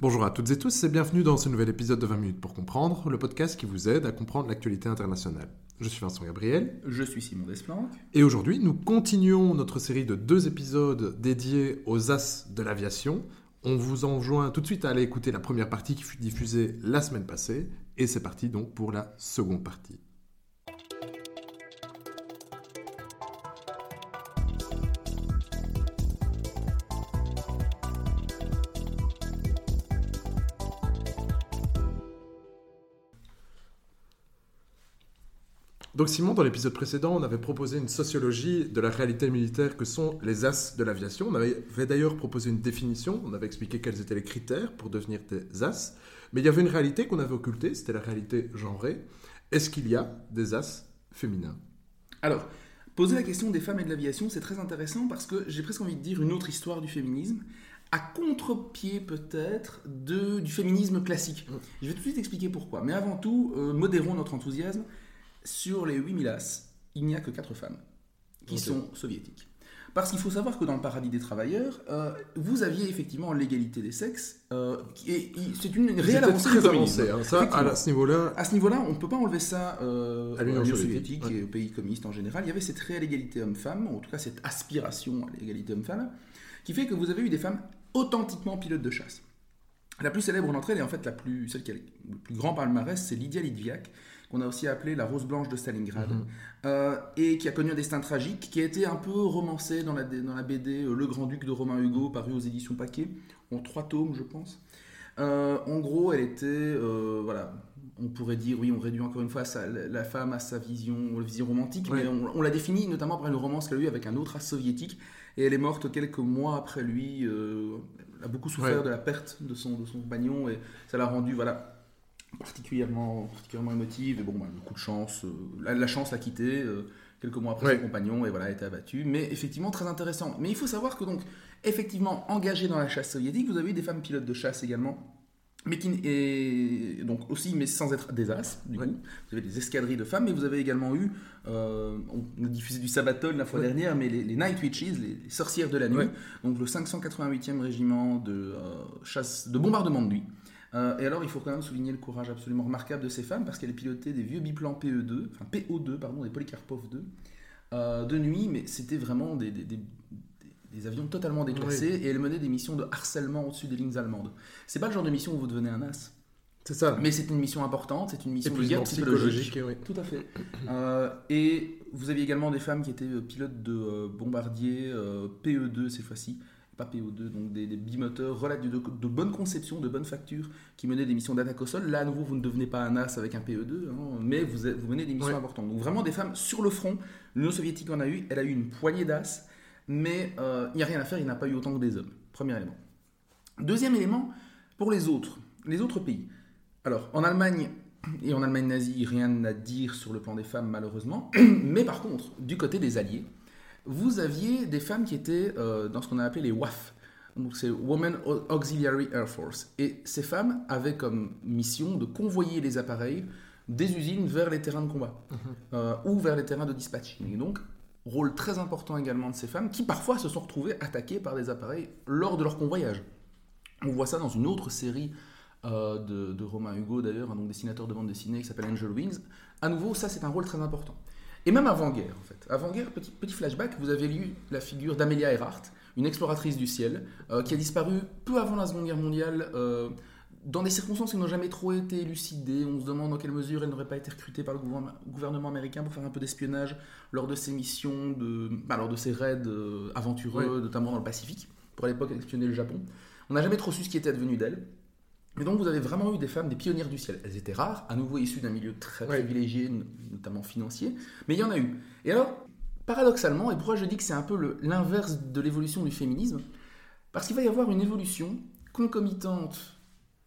Bonjour à toutes et tous et bienvenue dans ce nouvel épisode de 20 minutes pour comprendre, le podcast qui vous aide à comprendre l'actualité internationale. Je suis Vincent Gabriel. Je suis Simon Desplanques. Et aujourd'hui, nous continuons notre série de deux épisodes dédiés aux as de l'aviation. On vous enjoint tout de suite à aller écouter la première partie qui fut diffusée la semaine passée. Et c'est parti donc pour la seconde partie. Donc Simon, dans l'épisode précédent, on avait proposé une sociologie de la réalité militaire que sont les as de l'aviation. On avait d'ailleurs proposé une définition, on avait expliqué quels étaient les critères pour devenir des as. Mais il y avait une réalité qu'on avait occultée, c'était la réalité genrée. Est-ce qu'il y a des as féminins? Alors, poser la question des femmes et de l'aviation, c'est très intéressant parce que j'ai presque envie de dire une autre histoire du féminisme à contre-pied peut-être du féminisme classique. Je vais tout de suite expliquer pourquoi. Mais avant tout, euh, modérons notre enthousiasme sur les 8000 as, il n'y a que 4 femmes qui sont soviétiques. Parce qu'il faut savoir que dans le paradis des travailleurs, euh, vous aviez effectivement l'égalité des sexes, euh, et, c'est une, réelle avancée très hein. ça, à, ce niveau-là. À ce niveau-là, on ne peut pas enlever ça euh, à l'Union soviétique, et aux pays communistes en général. Il y avait cette réelle égalité homme-femme, en tout cas cette aspiration à l'égalité homme-femme, qui fait que vous avez eu des femmes authentiquement pilotes de chasse. La plus célèbre d'entre elles, et en fait la plus, celle qui a le plus grand palmarès, c'est Lydia Lidviak, qu'on a aussi appelée la Rose Blanche de Stalingrad, mhm. euh, et qui a connu un destin tragique, qui a été un peu romancé dans la, dans la BD euh, Le Grand-Duc de Romain Hugo, paru aux éditions Paquet, en trois tomes, je pense. Euh, en gros, elle était, voilà, on pourrait dire, oui, on réduit encore une fois la femme à sa vision, vision romantique, mais on, l'a définit notamment par une romance qu'elle a eue avec un autre as soviétique, et elle est morte quelques mois après lui. elle a beaucoup souffert de la perte de son, de son compagnon, et ça l'a rendu, voilà, particulièrement, particulièrement émotive. Et bon, bah, coup de chance. Euh, la, chance l'a quitté euh, quelques mois après son compagnon et voilà, a été abattu. Mais effectivement, très intéressant. Mais il faut savoir que donc, effectivement, engagé dans la chasse soviétique, vous avez eu des femmes pilotes de chasse également. Mais qui et donc aussi, mais sans être des as, du coup. Vous avez des escadrilles de femmes, mais vous avez également eu, euh, on a diffusé du Sabaton la fois dernière, mais les, Night Witches, les, sorcières de la nuit, donc le 588e régiment de chasse, de bombardement de nuit, euh, et alors, il faut quand même souligner le courage absolument remarquable de ces femmes parce qu'elles pilotaient des vieux biplans PE2, enfin PO2, pardon, des Polykarpov 2, euh, de nuit, mais c'était vraiment des, des, des, avions totalement déclassés et elles menaient des missions de harcèlement au-dessus des lignes allemandes. C'est pas le genre de mission où vous devenez un as. C'est ça. Mais c'est une mission importante, c'est une mission de guerre psychologique. Oui. Tout à fait. Euh, et vous aviez également des femmes qui étaient pilotes de bombardiers PE2 cette fois-ci, pas PO2, donc des, bimoteurs de, de, bonne conception, de bonne facture, qui menaient des missions d'attaque au sol. Là, à nouveau, vous ne devenez pas un as avec un PE2, hein, mais vous, vous, menez des missions importantes. Donc vraiment des femmes sur le front. L'Union soviétique en a eu, elle a eu une poignée d'as, mais euh, il n'y a rien à faire, il n'a pas eu autant que des hommes. Premier élément. Deuxième élément, pour les autres, les autres pays. Alors, en Allemagne, et en Allemagne nazie, rien à dire sur le plan des femmes, malheureusement. Mais par contre, du côté des Alliés, vous aviez des femmes qui étaient euh, dans ce qu'on a appelé les WAF. Donc c'est Women Auxiliary Air Force. Et ces femmes avaient comme mission de convoyer les appareils des usines vers les terrains de combat mhm. euh, ou vers les terrains de dispatching. Et donc, rôle très important également de ces femmes qui parfois se sont retrouvées attaquées par des appareils lors de leur convoyage. On voit ça dans une autre série euh, de, de, Romain Hugo d'ailleurs, un dessinateur de bande dessinée qui s'appelle Angel Wings. À nouveau, ça c'est un rôle très important. Et même avant-guerre, en fait. Avant-guerre, petit, petit flashback, vous avez lu la figure d'Amelia Earhart, une exploratrice du ciel, euh, qui a disparu peu avant la Seconde Guerre mondiale, euh, dans des circonstances qui n'ont jamais trop été élucidées. On se demande dans quelle mesure elle n'aurait pas été recrutée par le gouvernement américain pour faire un peu d'espionnage lors de ses missions, de, bah, lors de ses raids euh, aventureux, notamment dans le Pacifique, pour à l'époque espionner le Japon. On n'a jamais trop su ce qui était advenu d'elle. Et donc vous avez vraiment eu des femmes, des pionnières du ciel. Elles étaient rares, à nouveau issues d'un milieu très privilégié, notamment financier, mais il y en a eu. Et alors, paradoxalement, et pourquoi je dis que c'est un peu l'inverse de l'évolution du féminisme Parce qu'il va y avoir une évolution concomitante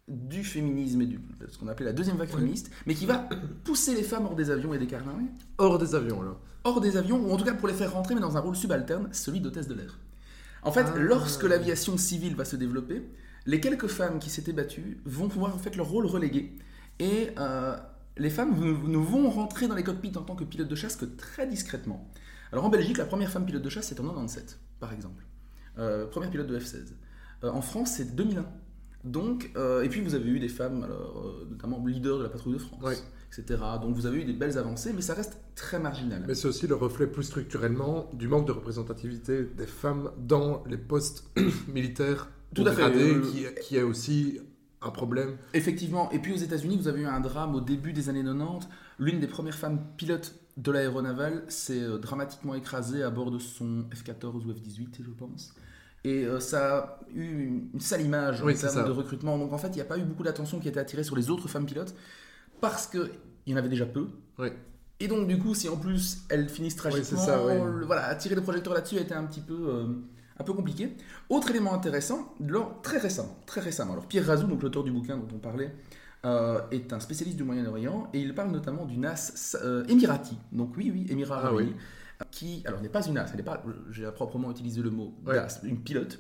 du féminisme et de ce qu'on appelait la deuxième vague féministe, mais qui va pousser les femmes hors des avions et des carnets. Hors des avions, là. Hors des avions, ou en tout cas pour les faire rentrer, mais dans un rôle subalterne, celui d'hôtesse de l'air. En fait, ah. lorsque l'aviation civile va se développer, les quelques femmes qui s'étaient battues vont pouvoir en fait leur rôle relégué. Et euh, les femmes ne vont rentrer dans les cockpits en tant que pilote de chasse que très discrètement. Alors en Belgique, la première femme pilote de chasse, c'est en 97, par exemple. Euh, première pilote de F-16. Euh, en France, c'est 2001. Donc, euh, et puis vous avez eu des femmes, alors, notamment leaders de la patrouille de France, etc. Donc vous avez eu des belles avancées, mais ça reste très marginal. Mais c'est aussi le reflet plus structurellement du manque de représentativité des femmes dans les postes militaires Tout ou à fait, dégradés, euh, qui, qui est aussi un problème. Effectivement. Et puis aux États-Unis, vous avez eu un drame au début des années 90. L'une des premières femmes pilotes de l'aéronavale s'est euh, dramatiquement écrasée à bord de son F-14 ou F-18, je pense. Et euh, ça a eu une, sale image Oui, en termes ça. de recrutement. Donc en fait, il n'y a pas eu beaucoup d'attention qui a été attirée sur les autres femmes pilotes parce qu'il y en avait déjà peu. Oui. Et donc, du coup, si en plus elles finissent tragiquement, ça, ouais. le- voilà, attirer le projecteur là-dessus a été un petit peu, euh, un peu compliqué. Autre élément intéressant, lors- très récemment, très récemment. Alors, Pierre Razou, donc l'auteur du bouquin dont on parlait, euh, est un spécialiste du Moyen-Orient et il parle notamment d'une as euh, émirati. Donc, oui, oui, Émirat Ah oui. Qui, alors, n'est pas une as, elle n'est pas, j'ai proprement utilisé le mot Ouais. d'as, une pilote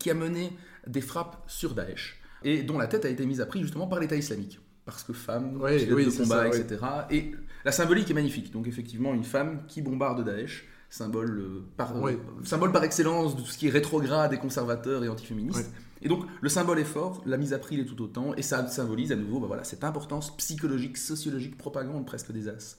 qui a mené des frappes sur Daesh et dont la tête a été mise à prix justement par l'État islamique. Parce que femme, Ouais, oui, de combat, ça, ouais. etc. Et la symbolique est magnifique. Donc effectivement, une femme qui bombarde Daesh, symbole, euh, par, Ouais. symbole par excellence de tout ce qui est rétrograde et conservateur et antiféministe. Ouais. Et donc le symbole est fort, la mise à prix l'est tout autant, et ça symbolise à nouveau bah voilà, cette importance psychologique, sociologique, propagande presque des As.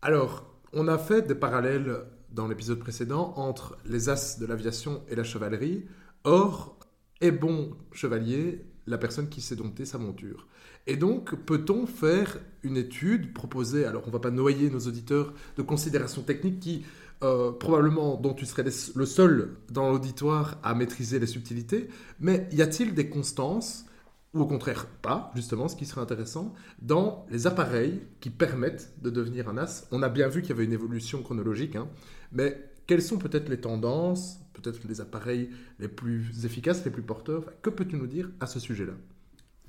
Alors, on a fait des parallèles dans l'épisode précédent entre les as de l'aviation et la chevalerie. Or, est bon chevalier la personne qui sait dompter sa monture. Et donc, peut-on faire une étude proposée, alors on va pas noyer nos auditeurs de considérations techniques qui, euh, probablement, dont tu serais le seul dans l'auditoire à maîtriser les subtilités, mais y a-t-il des constances, ou au contraire pas, justement, ce qui serait intéressant, dans les appareils qui permettent de devenir un as? On a bien vu qu'il y avait une évolution chronologique, hein, mais quelles sont peut-être les tendances, peut-être les appareils les plus efficaces, les plus porteurs? Que peux-tu nous dire à ce sujet-là?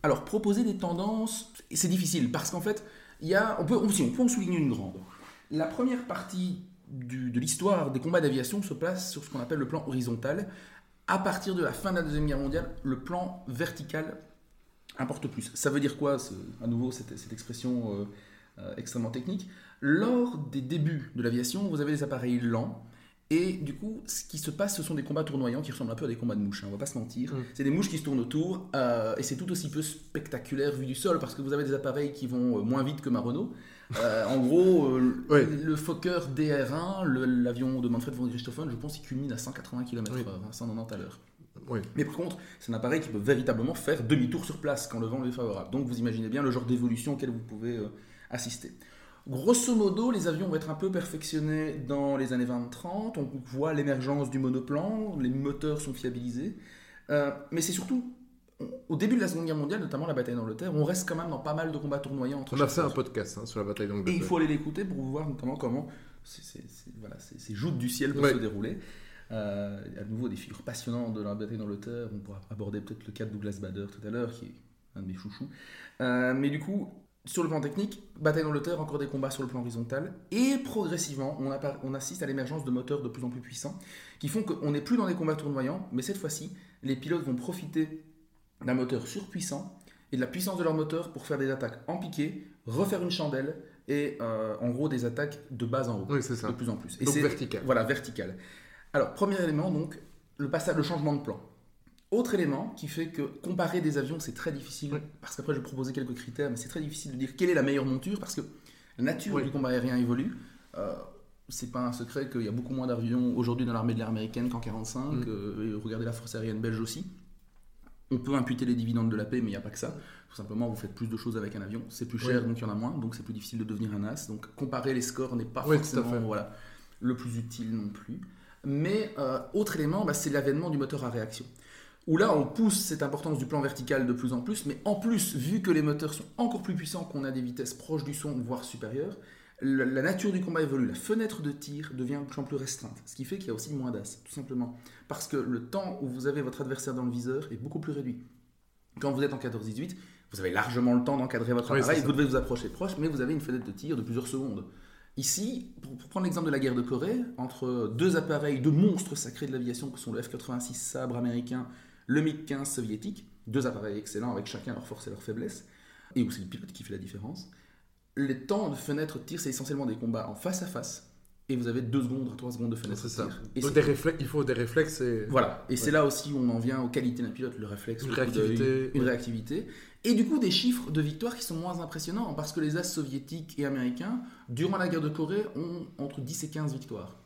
Alors, proposer des tendances, c'est difficile parce qu'en fait, y a, on, peut, on, on peut en souligner une grande. La première partie de l'histoire des combats d'aviation se place sur ce qu'on appelle le plan horizontal. À partir de la fin de la Deuxième Guerre mondiale, le plan vertical importe plus. Ça veut dire quoi, à nouveau, cette, cette expression euh, euh, extrêmement technique? Lors des débuts de l'aviation, vous avez des appareils lents. Et du coup, ce qui se passe, ce sont des combats tournoyants qui ressemblent un peu à des combats de mouches, hein, on va pas se mentir. Mm. C'est des mouches qui se tournent autour, euh, et c'est tout aussi peu spectaculaire vu du sol, parce que vous avez des appareils qui vont euh, moins vite que ma Renault. Euh, en gros, euh, Ouais. le Fokker DR1, le- l'avion de Manfred von Richthofen, je pense qu'il culmine à 180 km/h, Oui. hein, 190 à l'heure. Oui. Mais par contre, c'est un appareil qui peut véritablement faire demi-tour sur place quand le vent lui est favorable. Donc vous imaginez bien le genre d'évolution auquel vous pouvez assister. Grosso modo, les avions vont être un peu perfectionnés dans les années 20-30. On voit l'émergence du monoplan, les moteurs sont fiabilisés. Euh, mais c'est surtout au début de la Seconde Guerre mondiale, notamment la bataille d'Angleterre, on reste quand même dans pas mal de combats tournoyants entre On a fait un podcast hein, sur la bataille Et d'Angleterre. il faut aller l'écouter pour voir notamment comment voilà, ces joutes du ciel peuvent Ouais. se dérouler. Euh, à nouveau, des figures passionnantes de la bataille d'Angleterre. On pourra aborder peut-être le cas de Douglas Bader tout à l'heure, qui est un de mes chouchous. Euh, mais du coup, sur le plan technique, bataille d'Angleterre, encore des combats sur le plan horizontal. Et progressivement, on, assiste à l'émergence de moteurs de plus en plus puissants, qui font qu'on n'est plus dans des combats tournoyants, mais cette fois-ci, les pilotes vont profiter d'un moteur surpuissant et de la puissance de leur moteur pour faire des attaques en piqué, refaire une chandelle et euh, en gros des attaques de bas en haut, Oui, c'est ça. de plus en plus. Et Donc c'est- vertical. Voilà, vertical. Alors, premier élément, donc, le passage, le changement de plan. Autre élément qui fait que comparer des avions, c'est très difficile, Oui. parce qu'après, je vais proposer quelques critères, mais c'est très difficile de dire quelle est la meilleure monture, parce que la nature Oui. du combat aérien évolue. Euh, c'est pas un secret qu'il y a beaucoup moins d'avions aujourd'hui dans l'armée de l'air américaine qu'en 45. Mm. euh, et regardez la force aérienne belge aussi. On peut imputer les dividendes de la paix, mais il n'y a pas que ça. Tout simplement, vous faites plus de choses avec un avion, c'est plus cher, Oui. donc il y en a moins, donc c'est plus difficile de devenir un as. Donc comparer les scores n'est pas Oui, forcément voilà, le plus utile non plus. Mais euh, autre élément, bah, c'est l'avènement du moteur à réaction. Où là, on pousse cette importance du plan vertical de plus en plus, mais en plus, vu que les moteurs sont encore plus puissants, qu'on a des vitesses proches du son, voire supérieures, la, nature du combat évolue. La fenêtre de tir devient de plus en plus restreinte. Ce qui fait qu'il y a aussi moins d'as, tout simplement. Parce que le temps où vous avez votre adversaire dans le viseur est beaucoup plus réduit. Quand vous êtes en 14-18, vous avez largement le temps d'encadrer votre Oui, appareil, vous devez vous approcher proche, mais vous avez une fenêtre de tir de plusieurs secondes. Ici, pour prendre l'exemple de la guerre de Corée, entre deux appareils, deux monstres sacrés de l'aviation que sont le F-86 Sabre américain, le MiG-15 soviétique, deux appareils excellents avec chacun leur force et leur faiblesse, et où c'est le pilote qui fait la différence, les temps de fenêtre de tir, c'est essentiellement des combats en face à face, et vous avez 2 secondes, 3 secondes de fenêtre. De tir. Et Donc des réflexes, il faut des réflexes et... Voilà, et c'est là aussi où on en vient aux qualités d'un pilote, le réflexe, Une réactivité, une ouais. réactivité, et du coup des chiffres de victoire qui sont moins impressionnants, parce que les As soviétiques et américains, durant la guerre de Corée, ont entre 10 et 15 victoires.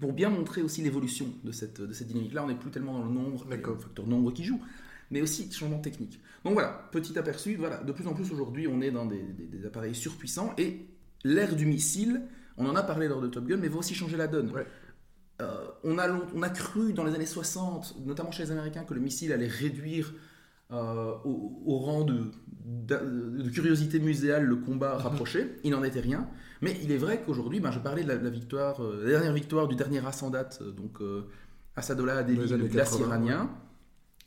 Pour bien montrer aussi l'évolution de cette, de cette dynamique-là, on n'est plus tellement dans le nombre, le facteur nombre qui joue, mais aussi changement technique. Donc voilà, petit aperçu, voilà, de plus en plus aujourd'hui, on est dans des, des- des appareils surpuissants, et l'ère du missile, on en a parlé lors de Top Gun, mais va aussi changer la donne. Ouais. Euh, on, a, long- on a cru dans les années 60, notamment chez les Américains, que le missile allait réduire au, au rang de, curiosité muséale le combat rapproché. Il n'en était rien. Mais il est vrai qu'aujourd'hui, ben, je parlais de la, la victoire, euh, la dernière victoire du dernier as en date, euh, donc euh, les Adeli, le glace 80, iranien.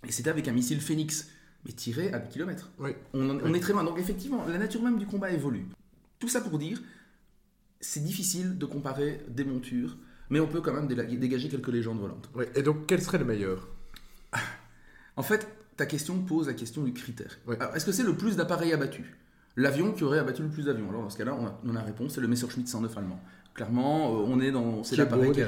Et c'était avec un missile Phoenix, mais tiré à des kilomètres. Oui. On, en- on est très loin. Donc effectivement, la nature même du combat évolue. Tout ça pour dire, c'est difficile de comparer des montures, mais on peut quand même dégager quelques légendes volantes. Et donc, quel serait le meilleur? En fait, ta question pose la question du critère. Ouais. Est-ce que c'est le plus d'appareils abattus? L'avion qui aurait abattu le plus d'avions Alors dans ce cas-là, on a, on a la réponse, c'est le Messerschmitt 109 allemand. Clairement, euh, on est dans... C'est l'appareil qui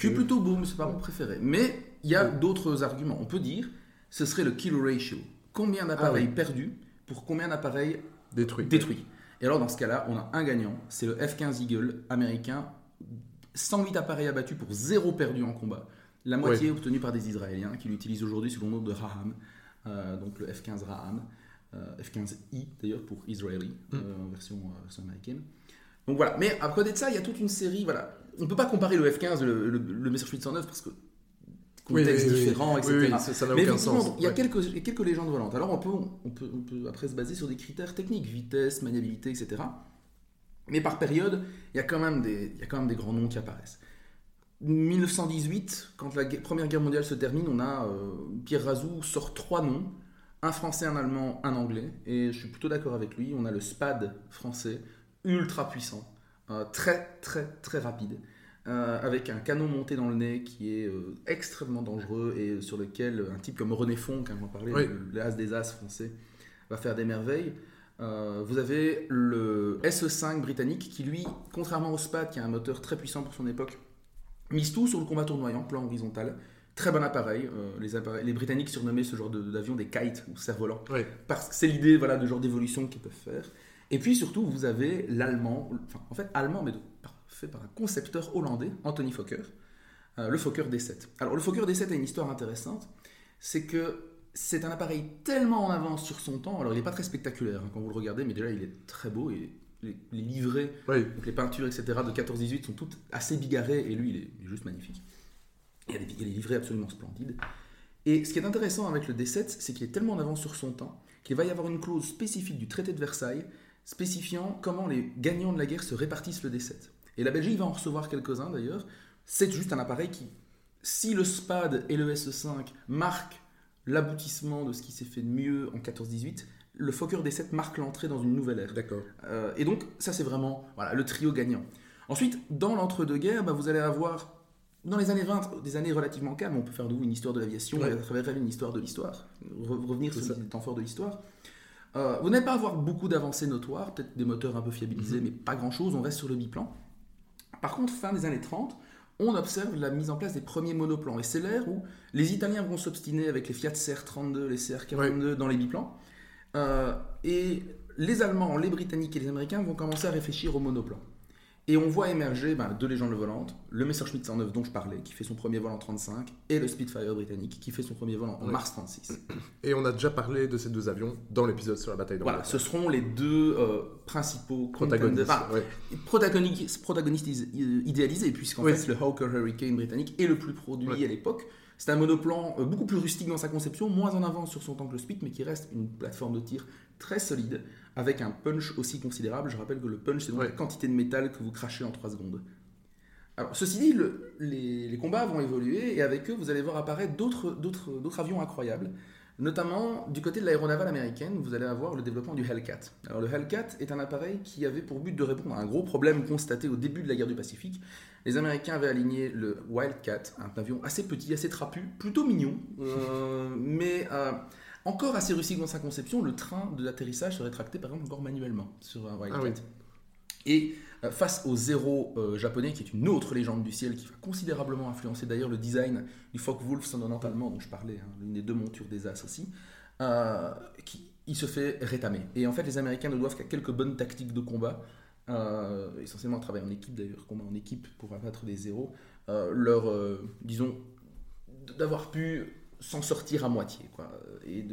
qui est plutôt beau, mais c'est pas mon préféré. Mais il y a d'autres arguments. On peut dire, ce serait le kill ratio. Combien d'appareils Ah oui. perdus pour combien d'appareils Détruit. détruits? Et alors dans ce cas-là, on a un gagnant, c'est le F-15 Eagle américain. 108 appareils abattus pour zéro perdu en combat. La moitié obtenue par des Israéliens qui l'utilisent aujourd'hui sous le nom de Raham, euh, donc le F-15 Raham, euh, F-15I d'ailleurs pour Israeli, Mm. euh, en version, version américaine. Donc voilà, mais à côté de ça, il y a toute une série, voilà. On peut pas comparer le F-15 et le, le, le Messerschmitt 109 parce que contexte oui, oui. différent, Oui, etc. ça ça n'a Mais aucun effectivement, sens. il y a Ouais. quelques, légendes volantes. Alors on peut, on, peut, on peut après se baser sur des critères techniques, vitesse, maniabilité, etc. Mais par période, il y a quand même des, il y a quand même des grands noms qui apparaissent. 1918, quand la Première Guerre mondiale se termine, on a euh, Pierre Razou sort trois noms, un français, un allemand, un anglais, et je suis plutôt d'accord avec lui. On a le SPAD français, ultra puissant, euh, très très très rapide, euh, avec un canon monté dans le nez qui est euh, extrêmement dangereux et sur lequel un type comme René Fonck, hein, j'en parlais, Oui. le, le as des as français, va faire des merveilles. Vous avez le SE5 britannique qui, lui, contrairement au SPAD, qui a un moteur très puissant pour son époque, mise tout sur le combat tournoyant, plan horizontal. Très bon appareil. Euh, les, appareils- les Britanniques surnommaient ce genre de- d'avion des kites ou cerfs-volants parce que c'est l'idée voilà, de genre d'évolution qu'ils peuvent faire. Et puis surtout, vous avez l'allemand, enfin, en fait, allemand, mais de- fait par un concepteur hollandais, Anthony Fokker, euh, le Fokker D7. Alors, le Fokker D7 a une histoire intéressante, c'est que c'est un appareil tellement en avance sur son temps, alors il n'est pas très spectaculaire hein, quand vous le regardez, mais déjà il est très beau et les, les livrets, Oui. donc les peintures, etc. de 14-18 sont toutes assez bigarrées et lui il est, il est juste magnifique. Il y, a des, il y a des livrets absolument splendides. Et ce qui est intéressant avec le D7, c'est qu'il est tellement en avance sur son temps qu'il va y avoir une clause spécifique du traité de Versailles spécifiant comment les gagnants de la guerre se répartissent le D7. Et la Belgique va en recevoir quelques-uns d'ailleurs. C'est juste un appareil qui, si le SPAD et le SE5 marquent l'aboutissement de ce qui s'est fait de mieux en 14-18, le Fokker D7 marque l'entrée dans une nouvelle ère. D'accord. Euh, et donc, ça, c'est vraiment voilà, le trio gagnant. Ensuite, dans l'entre-deux-guerres, bah, vous allez avoir, dans les années 20, des années relativement calmes. On peut faire de vous une histoire de l'aviation Ouais. à travers elle une histoire de l'histoire. Re- revenir sur ça. les temps forts de l'histoire. Euh, vous n'allez pas avoir beaucoup d'avancées notoires, peut-être des moteurs un peu fiabilisés, Mhm. mais pas grand-chose. On reste sur le biplan. Par contre, fin des années 30, on observe la mise en place des premiers monoplans. Et c'est l'ère où les Italiens vont s'obstiner avec les Fiat CR32, les CR42 dans les biplans. Euh, et les Allemands, les Britanniques et les Américains vont commencer à réfléchir au monoplan. Et on voit émerger ben, deux légendes volantes, le Messerschmitt 109 dont je parlais, qui fait son premier vol en 35, et le Spitfire britannique, qui fait son premier vol en Ouais. mars 36. Et on a déjà parlé de ces deux avions dans l'épisode sur la bataille de Voilà, ce seront les deux euh, principaux protagonistes. contenders- enfin, ouais. protagonistes, protagonistes is- euh, idéalisés, puisqu'en Oui. fait, le Hawker Hurricane britannique est le plus produit Oui. à l'époque. C'est un monoplan euh, beaucoup plus rustique dans sa conception, moins en avance sur son temps que le Spit, mais qui reste une plateforme de tir très solide, avec un punch aussi considérable. Je rappelle que le punch, c'est donc la quantité de métal que vous crachez en 3 secondes. Alors, ceci dit, le- les, les combats vont évoluer, et avec eux, vous allez voir apparaître d'autres avions incroyables. Notamment du côté de l'aéronavale américaine, vous allez avoir le développement du Hellcat. Alors le Hellcat est un appareil qui avait pour but de répondre à un gros problème constaté au début de la guerre du Pacifique. Les Américains avaient aligné le Wildcat, un avion assez petit, assez trapu, plutôt mignon, euh, mais euh, encore assez rustique dans sa conception. Le train de l'atterrissage se rétractait par exemple encore manuellement sur un Wildcat. Ah oui. Et face au zéro euh, japonais, qui est une autre légende du ciel, qui va considérablement influencer d'ailleurs le design du Focke-Wulf 190 allemand dont je parlais, hein, l'une des deux montures des As aussi, euh, qui, il se fait rétamer. Et en fait, les Américains ne doivent qu'à quelques bonnes tactiques de combat, essentiellement un travail en équipe d'ailleurs, combat en équipe pour abattre des zéros, leur, disons, d'avoir pu s'en sortir à moitié, quoi, et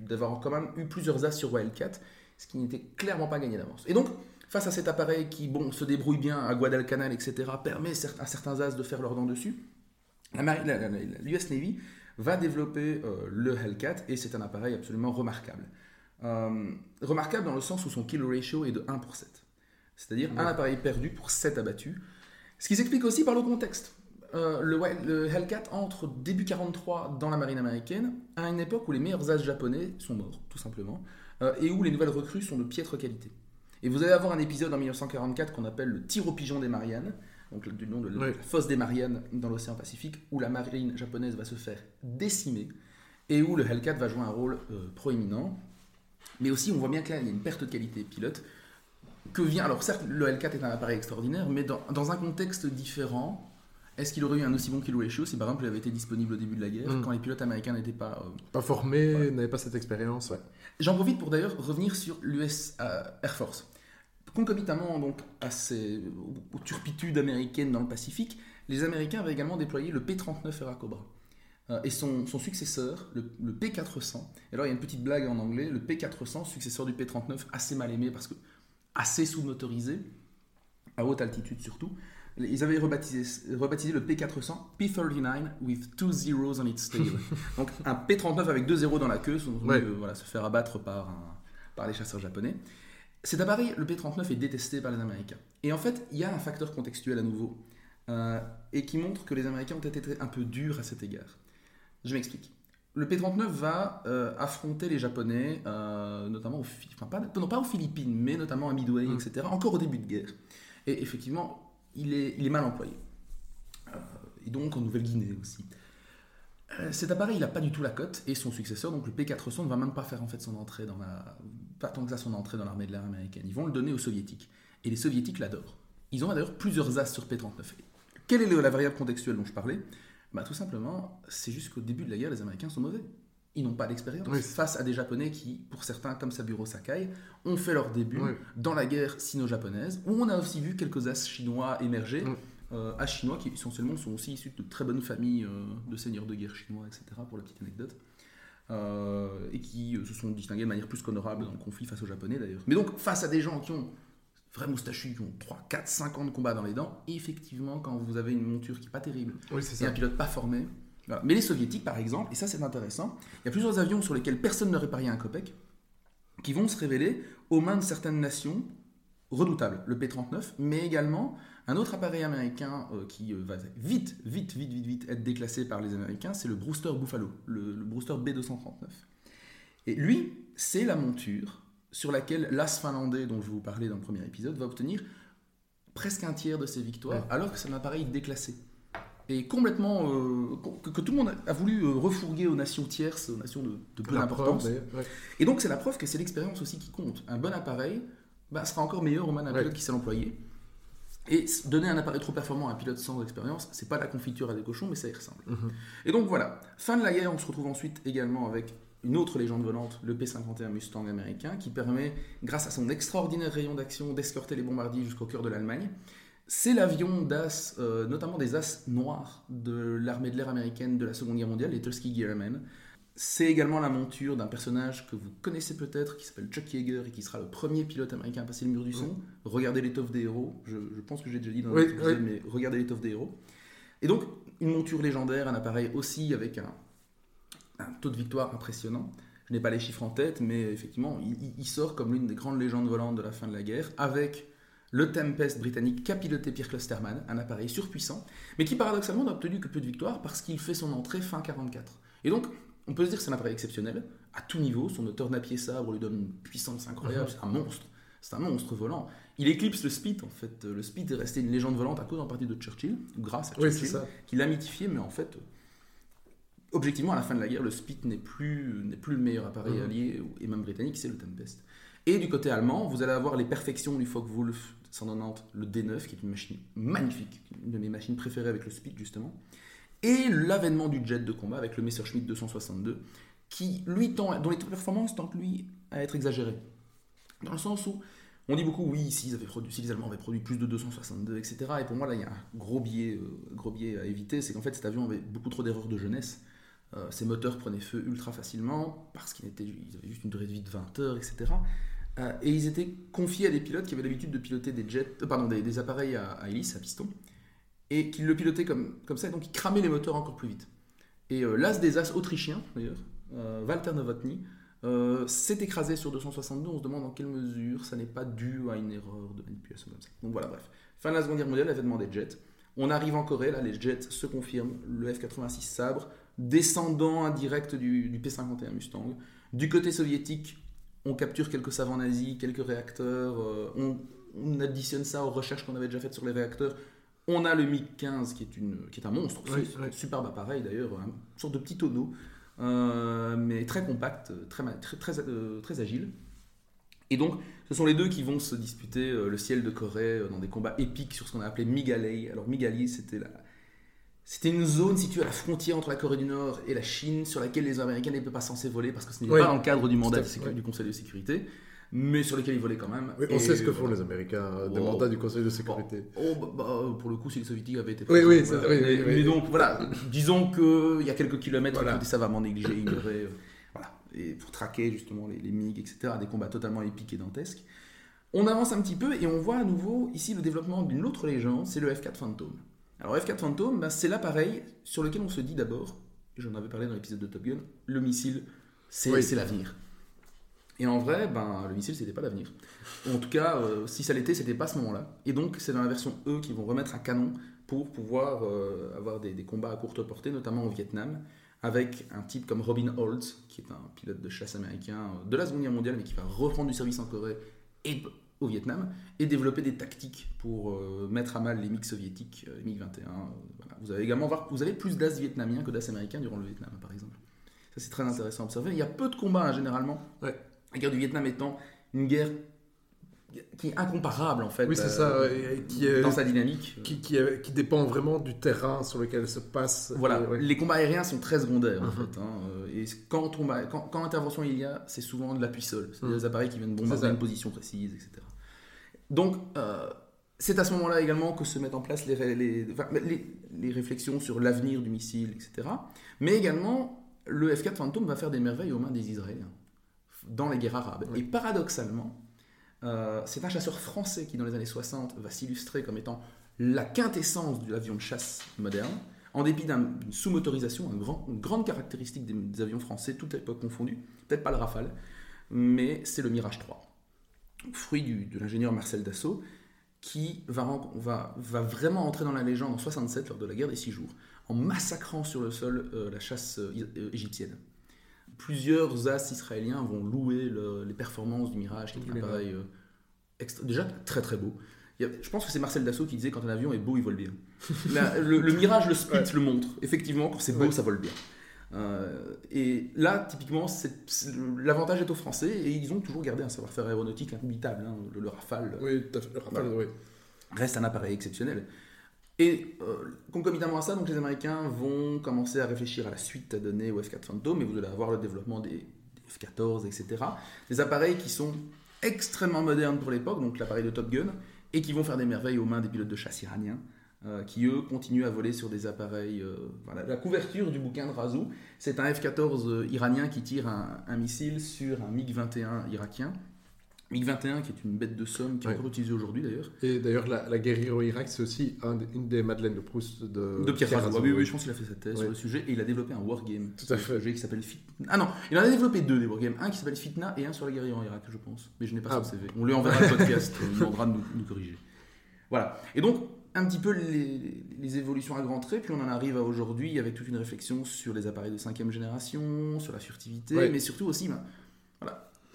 d'avoir quand même eu plusieurs As sur Wildcat, ce qui n'était clairement pas gagné d'avance. Et donc, face à cet appareil qui bon, se débrouille bien à Guadalcanal, etc., permet à certains As de faire leur dent dessus, l'US Navy va développer euh, le Hellcat et c'est un appareil absolument remarquable. Euh, remarquable dans le sens où son kill ratio est de 1 pour 7. C'est-à-dire un appareil perdu pour 7 abattus. Ce qui s'explique aussi par le contexte. Euh, le, le, Hellcat entre début 43 dans la marine américaine à une époque où les meilleurs as japonais sont morts, tout simplement, et où les nouvelles recrues sont de piètre qualité. Et vous allez avoir un épisode en 1944 qu'on appelle le tir au pigeon des Mariannes, donc du nom de la fosse des Mariannes dans l'océan Pacifique, où la marine japonaise va se faire décimer et où le Hellcat va jouer un rôle euh, proéminent. Mais aussi, on voit bien qu'il y a une perte de qualité pilote. Que vient, alors certes, le Hellcat est un appareil extraordinaire, mais dans, dans un contexte différent, est-ce qu'il aurait eu un aussi bon kilo chaud si par exemple il avait été disponible au début de la guerre, hmm. quand les pilotes américains n'étaient pas. Euh, pas formés, n'avaient pas cette expérience, ouais. J'en profite pour d'ailleurs revenir sur l'US euh, Air Force. Concomitamment donc, à ces, aux turpitudes américaines dans le Pacifique, les Américains avaient également déployé le P-39 Era Cobra. Euh, et son, son, successeur, le, le P-400. Et alors il y a une petite blague en anglais, le P-400, successeur du P-39, assez mal aimé parce que assez sous-motorisé, à haute altitude surtout. Ils avaient rebaptisé, rebaptisé le P400 P39 with two zeros on its tail. Donc un P39 avec deux zéros dans la queue, euh, voilà, se faire abattre par, par les chasseurs japonais. Cet appareil, le P39, est détesté par les Américains. Et en fait, il y a un facteur contextuel à nouveau, euh, et qui montre que les Américains ont été un peu durs à cet égard. Je m'explique. Le P-39 va euh, affronter les Japonais, notamment enfin, pas, non pas aux Philippines, mais notamment à Midway, mm. etc., encore au début de guerre. Et effectivement, il est, mal employé. Euh, et donc en Nouvelle-Guinée aussi. Euh, cet appareil, il n'a pas du tout la cote, et son successeur, donc le P400, ne va même pas faire en fait son entrée dans la, pas tant que ça son entrée dans l'armée de l'air américaine. Ils vont le donner aux soviétiques, et les soviétiques l'adorent. Ils ont d'ailleurs plusieurs as sur P39. Quelle est la variable contextuelle dont je parlais? Bah, Tout simplement, c'est juste qu'au début de la guerre, les Américains sont mauvais. Ils n'ont pas d'expérience face à des Japonais qui, pour certains, comme Saburo Sakai, ont fait leur début dans la guerre sino-japonaise, où on a aussi vu quelques as chinois émerger. Euh, as chinois qui essentiellement sont aussi issus de très bonnes familles euh, de seigneurs de guerre chinois, etc., pour la petite anecdote. Euh, et qui se sont distingués de manière plus qu'honorable dans le conflit face aux Japonais d'ailleurs. Mais donc, face à des gens qui ont vrais moustachus, qui ont 3, 4, 5 ans de combat dans les dents, effectivement, quand vous avez une monture qui n'est pas terrible et un pilote pas formé, mais les soviétiques, par exemple, et ça c'est intéressant, il y a plusieurs avions sur lesquels personne ne réparait un copec, qui vont se révéler aux mains de certaines nations redoutables. Le P-39, mais également un autre appareil américain euh, qui euh, va vite, vite, vite, vite, vite être déclassé par les Américains, c'est le Brewster Buffalo, le, le Brewster B-239. Et lui, c'est la monture sur laquelle l'as finlandais dont je vous parlais dans le premier épisode va obtenir presque un tiers de ses victoires, alors que c'est un appareil déclassé et complètement euh, que, tout le monde a voulu euh, refourguer aux nations tierces, aux nations de, peu d'importance. Et donc c'est la preuve que c'est l'expérience aussi qui compte. Un bon appareil bah, sera encore meilleur au moins d'un pilote qui sait l'employer. Et donner un appareil trop performant à un pilote sans expérience, c'est pas la confiture à des cochons, mais ça y ressemble. Mhm. Et donc voilà, fin de la guerre, on se retrouve ensuite également avec une autre légende volante, le P-51 Mustang américain, qui permet, grâce à son extraordinaire rayon d'action, d'escorter les bombardiers jusqu'au cœur de l'Allemagne. C'est l'avion d'as, euh, notamment des as noirs de l'armée de l'air américaine de la Seconde Guerre mondiale, les Tuskegee Airmen. C'est également la monture d'un personnage que vous connaissez peut-être, qui s'appelle Chuck Yeager et qui sera le premier pilote américain à passer le mur du son. Regardez l'étoffe des héros, je, pense que j'ai déjà dit dans l'épisode, mais regardez l'étoffe des héros. Et donc, une monture légendaire, un appareil aussi avec un, taux de victoire impressionnant. Je n'ai pas les chiffres en tête, mais effectivement, il sort comme l'une des grandes légendes volantes de la fin de la guerre, avec le Tempest britannique qu'a piloté Pierre Klosterman, un appareil surpuissant, mais qui paradoxalement n'a obtenu que peu de victoires parce qu'il fait son entrée fin 44. Et donc, on peut se dire que c'est un appareil exceptionnel, à tout niveau, son moteur napier sabre lui donne une puissance incroyable, mhm. c'est un monstre, c'est un monstre volant. Il éclipse le Speed, en fait. Le Speed est resté une légende volante à cause en partie de Churchill, ou grâce à Churchill, qui l'a mythifié, mais en fait, objectivement, à la fin de la guerre, le Speed n'est plus, n'est plus le meilleur appareil mhm. allié, et même britannique, c'est le Tempest. Et du côté allemand, vous allez avoir les perfections du Focke-Wulf 190, le D9, qui est une machine magnifique, une de mes machines préférées avec le speed justement, et l'avènement du jet de combat avec le Messerschmitt 262, qui lui tend, dont les performances tentent lui à être exagérées. Dans le sens où on dit beaucoup, oui, si, avaient produit, si les Allemands avaient produit plus de 262, etc. Et pour moi, là, il y a un gros biais, euh, gros biais à éviter, c'est qu'en fait, cet avion avait beaucoup trop d'erreurs de jeunesse. Euh, ses moteurs prenaient feu ultra facilement parce qu'ils avaient juste une durée de vie de 20 heures, etc. Euh, et ils étaient confiés à des pilotes qui avaient l'habitude de piloter des jets, pardon, des, appareils à, hélice, à piston, et qui le pilotaient comme, comme ça, et donc ils cramaient les moteurs encore plus vite. Et l'as des as autrichiens, d'ailleurs, Walter Novotny, euh, s'est écrasé sur 262, on se demande en quelle mesure ça n'est pas dû à une erreur de manipulation comme ça. Donc voilà, bref. Fin de la Seconde Guerre mondiale, l'avènement des jets. On arrive en Corée, là, les jets se confirment. Le F-86 Sabre, descendant indirect du, P-51 Mustang. Du côté soviétique, on capture quelques savants nazis, quelques réacteurs. Euh, on, additionne ça aux recherches qu'on avait déjà faites sur les réacteurs. On a le MiG-15 qui, est qui est un monstre, un superbe appareil d'ailleurs, une sorte de petit tonneau euh, mais très compact, très, très, très, euh, très, agile. Et donc, ce sont les deux qui vont se disputer le ciel de Corée dans des combats épiques sur ce qu'on a appelé Migalei. Alors, Migalei, c'était la... C'était une zone située à la frontière entre la Corée du Nord et la Chine, sur laquelle les Américains n'étaient pas censés voler parce que ce n'est pas dans le cadre du mandat du Conseil de sécurité mais sur lesquels ils volaient quand même. Oui, on sait ce que font les Américains, euh, des mandats du Conseil de sécurité. Oh, bah, bah, pour le coup, si les Soviétiques avaient été. Oui, oui, oui, mais, donc, voilà, disons qu'il y a quelques kilomètres, voilà. ça savamment négligé, ignoré. Euh, voilà, et pour traquer justement les, les MiG, etc., des combats totalement épiques et dantesques. On avance un petit peu et on voit à nouveau ici le développement d'une autre légende, c'est le F4 Phantom. Alors F4 Phantom, bah, c'est l'appareil sur lequel on se dit d'abord, j'en avais parlé dans l'épisode de Top Gun, le missile, c'est l'avenir. Et en vrai, ben, le missile, c'était pas l'avenir. En tout cas, euh, si ça l'était, c'était pas à ce moment-là. Et donc, c'est dans la version E qu'ils vont remettre un canon pour pouvoir euh, avoir des, combats à courte portée, notamment au Vietnam, avec un type comme Robin Holtz, qui est un pilote de chasse américain euh, de la Seconde Guerre mondiale, mais qui va reprendre du service en Corée et au Vietnam, et développer des tactiques pour mettre à mal les MiG soviétiques, les MiG-21. Voilà. Vous avez également voir, vous avez plus d'as vietnamiens que d'as américains durant le Vietnam, par exemple. Ça, c'est très intéressant à observer. Il y a peu de combats, hein, généralement. Ouais la guerre du Vietnam étant une guerre qui est incomparable en fait. Oui, c'est ça, euh, qui est, dans sa dynamique. Qui, qui, qui, dépend vraiment du terrain sur lequel se passe. Voilà, les combats aériens sont très secondaires en mhm. fait. Hein, euh, et quand, quand, quand, intervention il y a, c'est souvent de l'appui sol. C'est mhm. des appareils qui viennent bombarder une position précise, etc. Donc, euh, c'est à ce moment-là également que se mettent en place les, les, les, les réflexions sur l'avenir du missile, etc. Mais également, le F-4 Phantom va faire des merveilles aux mains des Israéliens dans les guerres arabes. Et paradoxalement, euh, c'est un chasseur français qui, dans les années 60, va s'illustrer comme étant la quintessence de l'avion de chasse moderne, en dépit d'une sous-motorisation, une grande caractéristique des, avions français, toute époque confondue. Peut-être pas le Rafale, mais c'est le Mirage 3, fruit de l'ingénieur Marcel Dassault, qui va, vraiment entrer dans la légende en 67 lors de la guerre des Six Jours, en massacrant sur le sol euh, la chasse euh, égyptienne plusieurs as israéliens vont louer les performances du Mirage, qui est un appareil euh, déjà très très beau. je pense que c'est Marcel Dassault qui disait quand un avion est beau, il vole bien. le, Mirage, le Split le montre. Effectivement, quand c'est beau, ça vole bien. Euh, et là, typiquement, l'avantage est aux Français et ils ont toujours gardé un savoir-faire aéronautique imbitable. Hein, le, Rafale, oui, le Rafale reste un appareil exceptionnel. Et euh, concomitamment à ça, donc les Américains vont commencer à réfléchir à la suite à donner au F-4 Phantom, et vous allez avoir le développement des, F-14, etc. Des appareils qui sont extrêmement modernes pour l'époque, donc l'appareil de Top Gun, et qui vont faire des merveilles aux mains des pilotes de chasse iraniens, euh, qui eux continuent à voler sur des appareils. Euh. La couverture du bouquin de Razou, c'est un F-14 iranien qui tire un, un, missile sur un MiG-21 irakien, MiG-21, qui est une bête de somme, qui est encore utilisée aujourd'hui d'ailleurs. Et d'ailleurs, la, guerre au Irak, c'est aussi une des Madeleines de Proust de, de Pierre, Pierre Oui, oui, je pense qu'il a fait sa thèse sur le sujet et il a développé un wargame. Tout à fait. qui s'appelle Fitna. Ah non, il en a développé deux des wargames. Un qui s'appelle Fitna et un sur la guerre en Irak, je pense. Mais je n'ai pas ah. son CV. On lui enverra le podcast, il demandera de nous, corriger. Voilà. Et donc, un petit peu les, les, évolutions à grands traits, puis on en arrive à aujourd'hui avec toute une réflexion sur les appareils de cinquième génération, sur la furtivité, mais surtout aussi. Ben,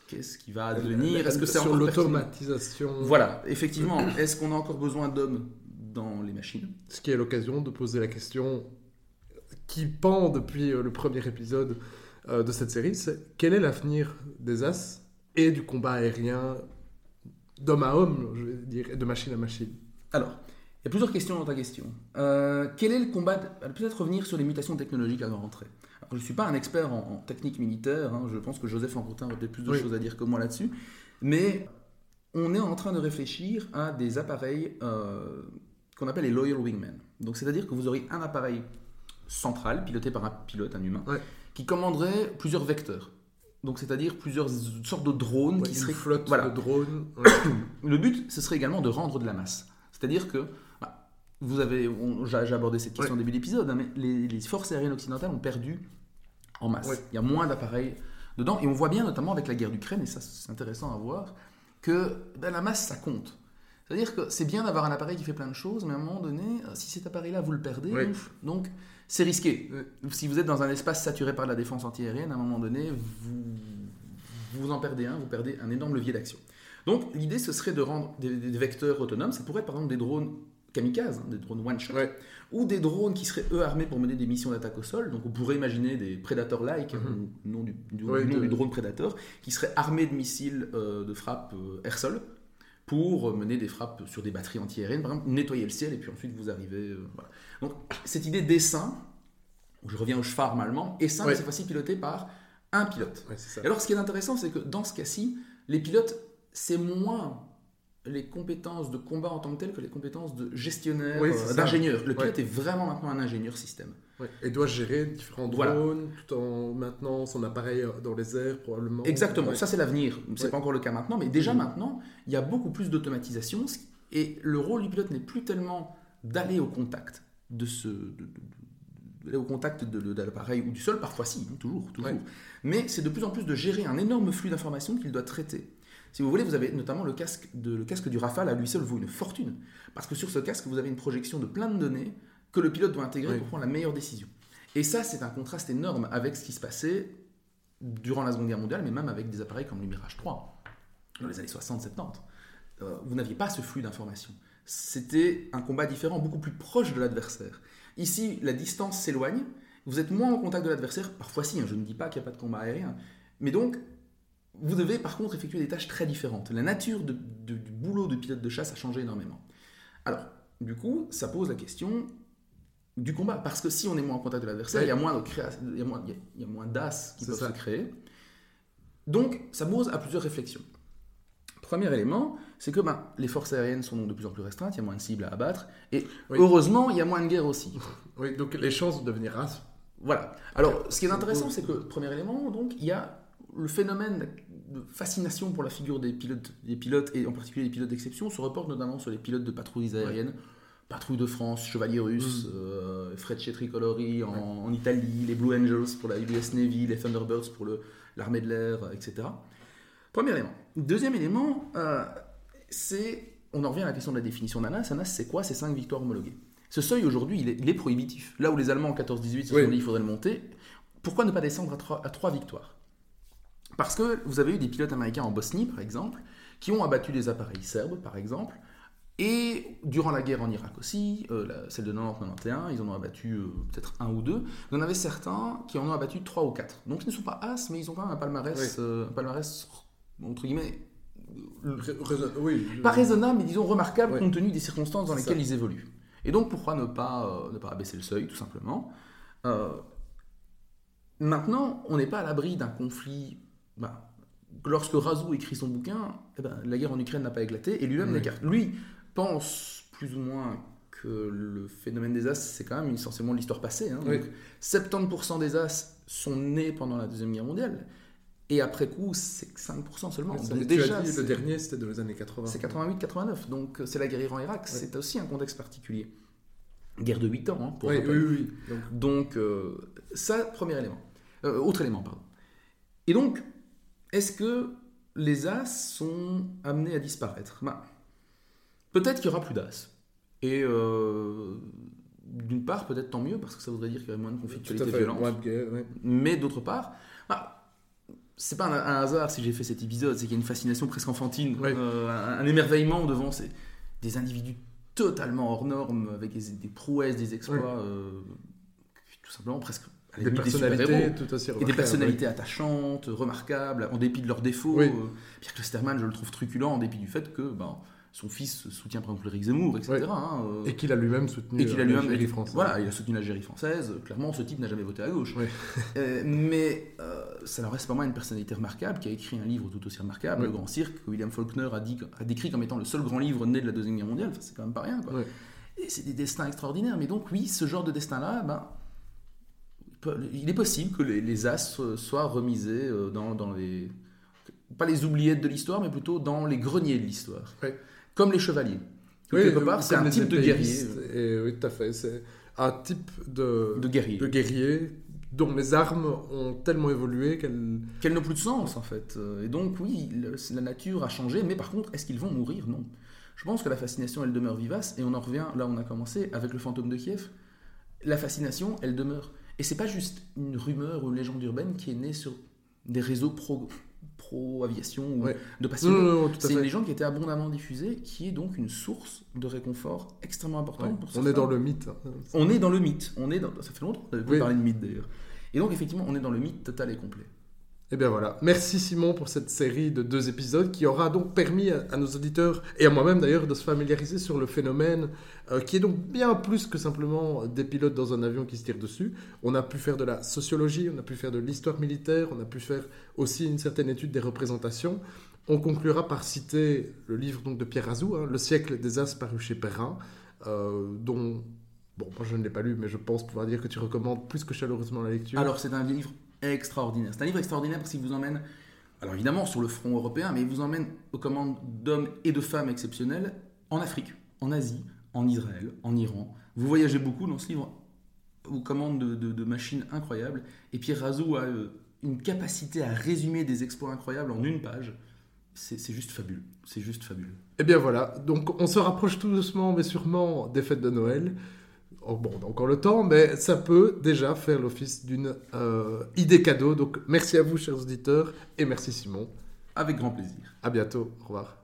Qu'est-ce qui va devenir? Est-ce que c'est sur l'automatisation Voilà, effectivement. Est-ce qu'on a encore besoin d'hommes dans les machines? Ce qui est l'occasion de poser la question qui pend depuis euh, le premier épisode euh, de cette série, c'est quel est l'avenir des As et du combat aérien d'homme à homme, je vais dire, et de machine à machine? Alors, il y a plusieurs questions dans ta question. Euh, quel est le combat? De- Peut-être revenir sur les mutations technologiques avant de rentrer. Je ne suis pas un expert en, en technique militaire, hein, je pense que Joseph Enroutin aurait peut-être plus de Oui. choses à dire que moi là-dessus, mais on est en train de réfléchir à des appareils euh, qu'on appelle les Loyal Wingmen. Donc, c'est-à-dire que vous aurez un appareil central, piloté par un pilote, un humain, Ouais. qui commanderait plusieurs vecteurs. Donc, c'est-à-dire plusieurs sortes de drones Ouais, qui une seraient flotte voilà. de drones. ouais. Le but, ce serait également de rendre de la masse. C'est-à-dire que, bah, vous avez, j'ai abordé cette question au début de l'épisode, hein, mais les, les forces aériennes occidentales ont perdu en masse. Ouais. Il y a moins d'appareils dedans, et on voit bien, notamment avec la guerre d'Ukraine, et ça c'est intéressant à voir, que ben, la masse, ça compte. C'est-à-dire que c'est bien d'avoir un appareil qui fait plein de choses, mais à un moment donné, euh, si cet appareil-là, vous le perdez, donc c'est risqué. Ouais. Si vous êtes dans un espace saturé par la défense antiaérienne, à un moment donné, vous, vous en perdez un, vous perdez un énorme levier d'action. Donc l'idée, ce serait de rendre des, des vecteurs autonomes. Ça pourrait être par exemple des drones kamikazes, hein, des drones one-shot, Ouais. Ou des drones qui seraient eux armés pour mener des missions d'attaque au sol. Donc on pourrait imaginer des Predator-like, nom du, nom de- du drone Predator, qui seraient armés de missiles euh, de frappe euh, air-sol pour euh, mener des frappes sur des batteries antiaériennes, par exemple, nettoyer le ciel et puis ensuite vous arrivez. euh, voilà. Donc cette idée d'essaim, je reviens au chefarme allemand, essaim, mais cette fois-ci piloté par un pilote. Alors, ce qui est intéressant, c'est que dans ce cas-ci, les pilotes, c'est moins les compétences de combat en tant que telles que les compétences de gestionnaire, Oui, euh, d'ingénieur. Le Ouais. pilote est vraiment maintenant un ingénieur système. Ouais. Et doit gérer différents Voilà. drones tout en maintenant son appareil euh, dans les airs, probablement. Exactement, Ouais. ça c'est l'avenir. C'est Ouais. pas encore le cas maintenant, mais déjà maintenant, il y a beaucoup plus d'automatisation et le rôle du pilote n'est plus tellement d'aller au contact de ce. de- de- de- d'aller au contact de, de- de l'appareil ou du sol, parfois si, hein, toujours, toujours. Ouais. Mais c'est de plus en plus de gérer un énorme flux d'informations qu'il doit traiter. Si vous voulez, vous avez notamment le casque, de, le casque du Rafale à lui seul vaut une fortune. Parce que sur ce casque, vous avez une projection de plein de données que le pilote doit intégrer Oui. pour prendre la meilleure décision. Et ça, c'est un contraste énorme avec ce qui se passait durant la Seconde Guerre mondiale, mais même avec des appareils comme le Mirage 3, dans les années 60-70. Euh, vous n'aviez pas ce flux d'informations. C'était un combat différent, beaucoup plus proche de l'adversaire. Ici, la distance s'éloigne, vous êtes moins en contact de l'adversaire, parfois si, hein, je ne dis pas qu'il n'y a pas de combat aérien, mais donc, vous devez par contre effectuer des tâches très différentes. La nature de- de- du boulot de pilote de chasse a changé énormément. Alors, du coup, ça pose la question du combat, parce que si on est moins en contact de l'adversaire, Ouais. il y a moins de il y a moins, il y a- moins d'as qui peuvent ça. se créer. Donc, ça pose à plusieurs réflexions. Premier élément, c'est que ben, les forces aériennes sont donc de plus en plus restreintes, il y a moins de cibles à abattre, et Oui. heureusement, il y a moins de guerres aussi. Oui, donc les chances de devenir race. Voilà. Alors, ce qui est intéressant, c'est que, premier élément, donc, il y a le phénomène de fascination pour la figure des pilotes, des pilotes et en particulier les pilotes d'exception, se reporte notamment sur les pilotes de patrouilles aériennes. Patrouille de France, Chevalier Russe, Mm. euh, Tricolori en, en Italie, les Blue Angels pour la US Navy, les Thunderbirds pour l'armée de l'air, euh, etc. Premier élément. Deuxième élément, euh, c'est, on en revient à la question de la définition d'ANAS. ANAS, c'est quoi? C'est 5 victoires homologuées. Ce seuil aujourd'hui, il est, il est prohibitif. Là où les Allemands en 14-18 se Oui. sont dit il faudrait le monter, pourquoi ne pas descendre à 3, à trois victoires? Parce que vous avez eu des pilotes américains en Bosnie, par exemple, qui ont abattu des appareils serbes, par exemple, et durant la guerre en Irak aussi, euh, la- celle de 90-91, ils en ont abattu euh, peut-être un ou deux. Il y en avait certains qui en ont abattu trois ou quatre. Donc ils ne sont pas as, mais ils ont quand même un palmarès, Oui. euh, un palmarès entre guillemets, raison- Oui. je- pas raisonnable, mais disons remarquable compte tenu des circonstances dans lesquelles ça. ils évoluent. Et donc pourquoi ne pas, ne pas abaisser le seuil, tout simplement? Maintenant, on n'est pas à l'abri d'un conflit. Bah, lorsque Razou écrit son bouquin, eh ben, la guerre en Ukraine n'a pas éclaté, et lui-même Oui. l'écarte. Lui pense plus ou moins que le phénomène des As, c'est quand même essentiellement l'histoire passée. hein. Oui. Donc, 70% des As sont nés pendant la Deuxième Guerre mondiale, et après coup, c'est que 5% seulement. Ça, Donc déjà, dit, le dernier, c'était dans les années 80. c'est 88-89, donc c'est la guerre Iran-Irak. C'est aussi un contexte particulier. Guerre de 8 ans, hein, pour Oui, oui, oui. Donc, Donc, euh, ça, premier élément. Euh, autre élément, pardon. Et donc, est-ce que les As sont amenés à disparaître? Ben, Peut-être qu'il y aura plus d'As. Et euh, d'une part, peut-être tant mieux, parce que ça voudrait dire qu'il y aurait moins de conflictualité violente. Ouais. Mais d'autre part, ah, c'est pas un, un hasard si j'ai fait cet épisode, c'est qu'il y a une fascination presque enfantine, Ouais. euh, un, un émerveillement devant ces, des individus totalement hors normes, avec des, des prouesses, des exploits, euh, tout simplement presque Des personnalités tout aussi Et des personnalités attachantes, remarquables, en dépit de leurs défauts. Oui. Euh, Pierre Closterman, je le trouve truculent en dépit du fait que ben, son fils soutient par exemple Eric Zemmour, etc. Oui. hein, euh. Et qu'il a lui-même soutenu et qu'il a euh, l'Algérie française. Voilà, il a soutenu l'Algérie française. Clairement, ce type n'a jamais voté à gauche. Euh, mais euh, ça n'en reste pas moins une personnalité remarquable qui a écrit un livre tout aussi remarquable. Le Grand Cirque, que William Faulkner a, dit, a décrit comme étant le seul grand livre né de la Deuxième Guerre mondiale. Enfin, c'est quand même pas rien. Quoi. Et c'est des destins extraordinaires. Mais donc, oui, ce genre de destin-là, ben, il est possible que les, les as euh, soient remisés euh, dans, dans les. Pas les oubliettes de l'histoire, mais plutôt dans les greniers de l'histoire. Comme les chevaliers. Oui, quelque part, c'est un type de guerrier. Et, oui, tout à fait. C'est un type de, De guerrier. de guerrier dont les armes ont tellement évolué qu'elles. qu'elles n'ont plus de sens en fait. Euh, Et donc oui, le- la nature a changé, mais par contre, est-ce qu'ils vont mourir? Non. Je pense que la fascination, elle demeure vivace, et on en revient là on a commencé avec le fantôme de Kiev. La fascination, elle demeure. Et c'est pas juste une rumeur ou une légende urbaine qui est née sur des réseaux pro, pro aviation ou Ouais. de passionnés. C'est une légende qui été abondamment diffusée, qui est donc une source de réconfort extrêmement importante Ouais. pour On est dans le mythe. hein. On est dans le mythe. On est dans... Ça fait longtemps qu'on avait Oui. parlé de mythe d'ailleurs. Et donc effectivement, on est dans le mythe total et complet. Et bien voilà. Merci Simon pour cette série de deux épisodes qui aura donc permis à, nos auditeurs et à moi-même d'ailleurs de se familiariser sur le phénomène euh, qui est donc bien plus que simplement des pilotes dans un avion qui se tirent dessus. On a pu faire de la sociologie, on a pu faire de l'histoire militaire, on a pu faire aussi une certaine étude des représentations. On conclura par citer le livre donc de Pierre Azou, hein, Le siècle des As paru chez Perrin, euh, dont bon moi je ne l'ai pas lu mais je pense pouvoir dire que tu recommandes plus que chaleureusement la lecture. Alors, c'est un livre extraordinaire. C'est un livre extraordinaire parce qu'il vous emmène, alors évidemment, sur le front européen, mais il vous emmène aux commandes d'hommes et de femmes exceptionnels en Afrique, en Asie, en Israël, en Iran. Vous voyagez beaucoup dans ce livre aux commandes de, machines incroyables. Et Pierre Razou a euh, une capacité à résumer des exploits incroyables en une page. C'est juste fabuleux. C'est juste fabuleux. Et bien voilà, donc on se rapproche tout doucement mais sûrement des fêtes de Noël. Oh, bon, on a encore le temps, mais ça peut déjà faire l'office d'une euh, idée cadeau. Donc merci à vous, chers auditeurs, et merci Simon. Avec grand plaisir. À bientôt, au revoir.